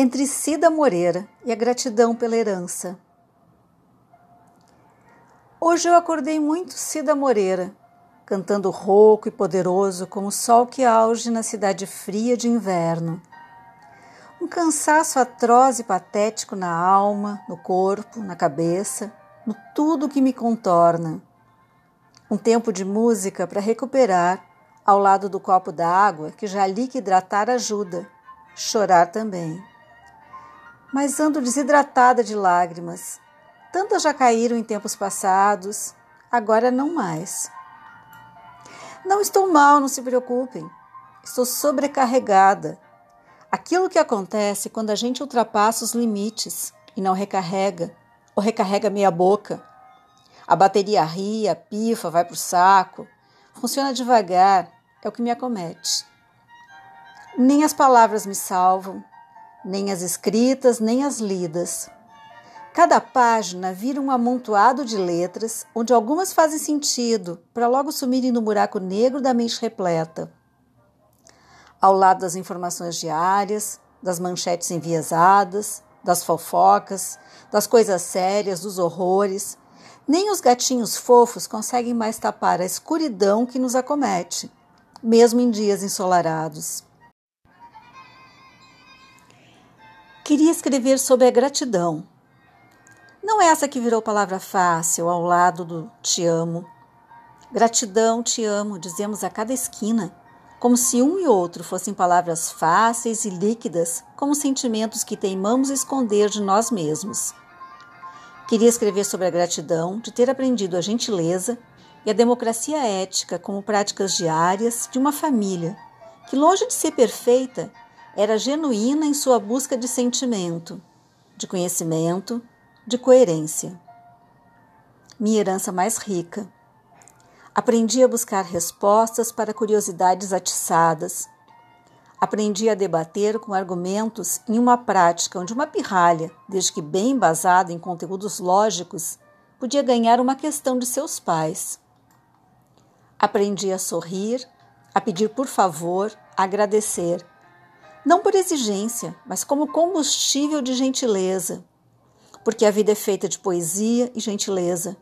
entre Cida Moreira e a gratidão pela herança. Hoje eu acordei muito Cida Moreira, cantando rouco e poderoso como o sol que auge na cidade fria de inverno. Um cansaço atroz e patético na alma, no corpo, na cabeça, no tudo que me contorna. Um tempo de música para recuperar, ao lado do copo d'água que já li que hidratar ajuda, chorar também. Mas ando desidratada de lágrimas. Tantas já caíram em tempos passados, agora não mais. Não estou mal, não se preocupem. Estou sobrecarregada. Aquilo que acontece quando a gente ultrapassa os limites e não recarrega, ou recarrega meia boca. A bateria ria, pifa, vai para o saco. Funciona devagar, é o que me acomete. Nem as palavras me salvam, nem as escritas, nem as lidas. Cada página vira um amontoado de letras, onde algumas fazem sentido, para logo sumirem no buraco negro da mente repleta. Ao lado das informações diárias, das manchetes enviesadas, das fofocas, das coisas sérias, dos horrores, nem os gatinhos fofos conseguem mais tapar a escuridão que nos acomete, mesmo em dias ensolarados. Queria escrever sobre a gratidão. Não é essa que virou palavra fácil ao lado do te amo. Gratidão, te amo, dizemos a cada esquina, como se um e outro fossem palavras fáceis e líquidas, como sentimentos que teimamos esconder de nós mesmos. Queria escrever sobre a gratidão de ter aprendido a gentileza e a democracia ética como práticas diárias de uma família que, longe de ser perfeita, era genuína em sua busca de sentimento, de conhecimento, de coerência. Minha herança mais rica. Aprendi a buscar respostas para curiosidades atiçadas. Aprendi a debater com argumentos em uma prática onde uma pirralha, desde que bem embasada em conteúdos lógicos, podia ganhar uma questão de seus pais. Aprendi a sorrir, a pedir por favor, a agradecer não por exigência, mas como combustível de gentileza, porque a vida é feita de poesia e gentileza.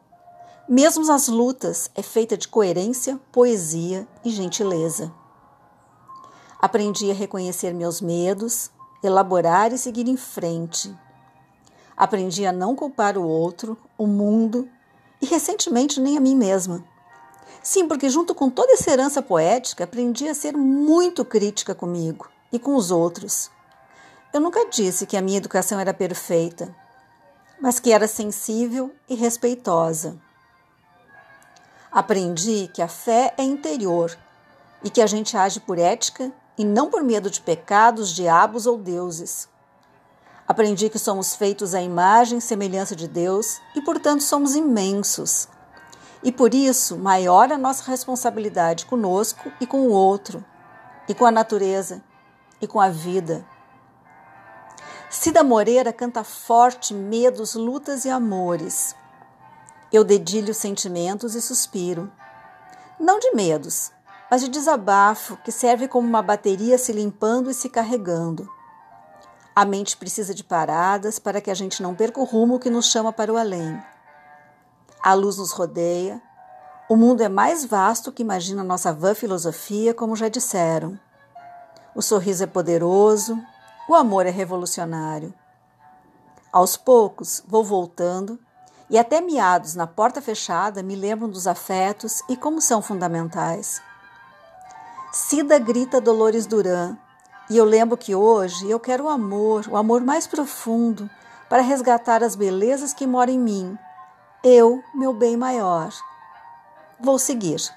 Mesmo as lutas é feita de coerência, poesia e gentileza. Aprendi a reconhecer meus medos, elaborar e seguir em frente. Aprendi a não culpar o outro, o mundo e recentemente nem a mim mesma. Sim, porque junto com toda essa herança poética, aprendi a ser muito crítica comigo e com os outros. Eu nunca disse que a minha educação era perfeita, mas que era sensível e respeitosa. Aprendi que a fé é interior e que a gente age por ética e não por medo de pecados, diabos ou deuses. Aprendi que somos feitos à imagem e semelhança de Deus e, portanto, somos imensos. E por isso, maior a nossa responsabilidade conosco e com o outro, e com a natureza, e com a vida. Cida Moreira canta forte medos, lutas e amores. Eu dedilho sentimentos e suspiro. Não de medos, mas de desabafo que serve como uma bateria se limpando e se carregando. A mente precisa de paradas para que a gente não perca o rumo que nos chama para o além. A luz nos rodeia. O mundo é mais vasto que imagina nossa vã filosofia, como já disseram. O sorriso é poderoso, o amor é revolucionário. Aos poucos vou voltando e até miados na porta fechada me lembram dos afetos e como são fundamentais. Cida grita Dolores Duran e eu lembro que hoje eu quero o amor, o amor mais profundo, para resgatar as belezas que moram em mim. Eu, meu bem maior. Vou seguir.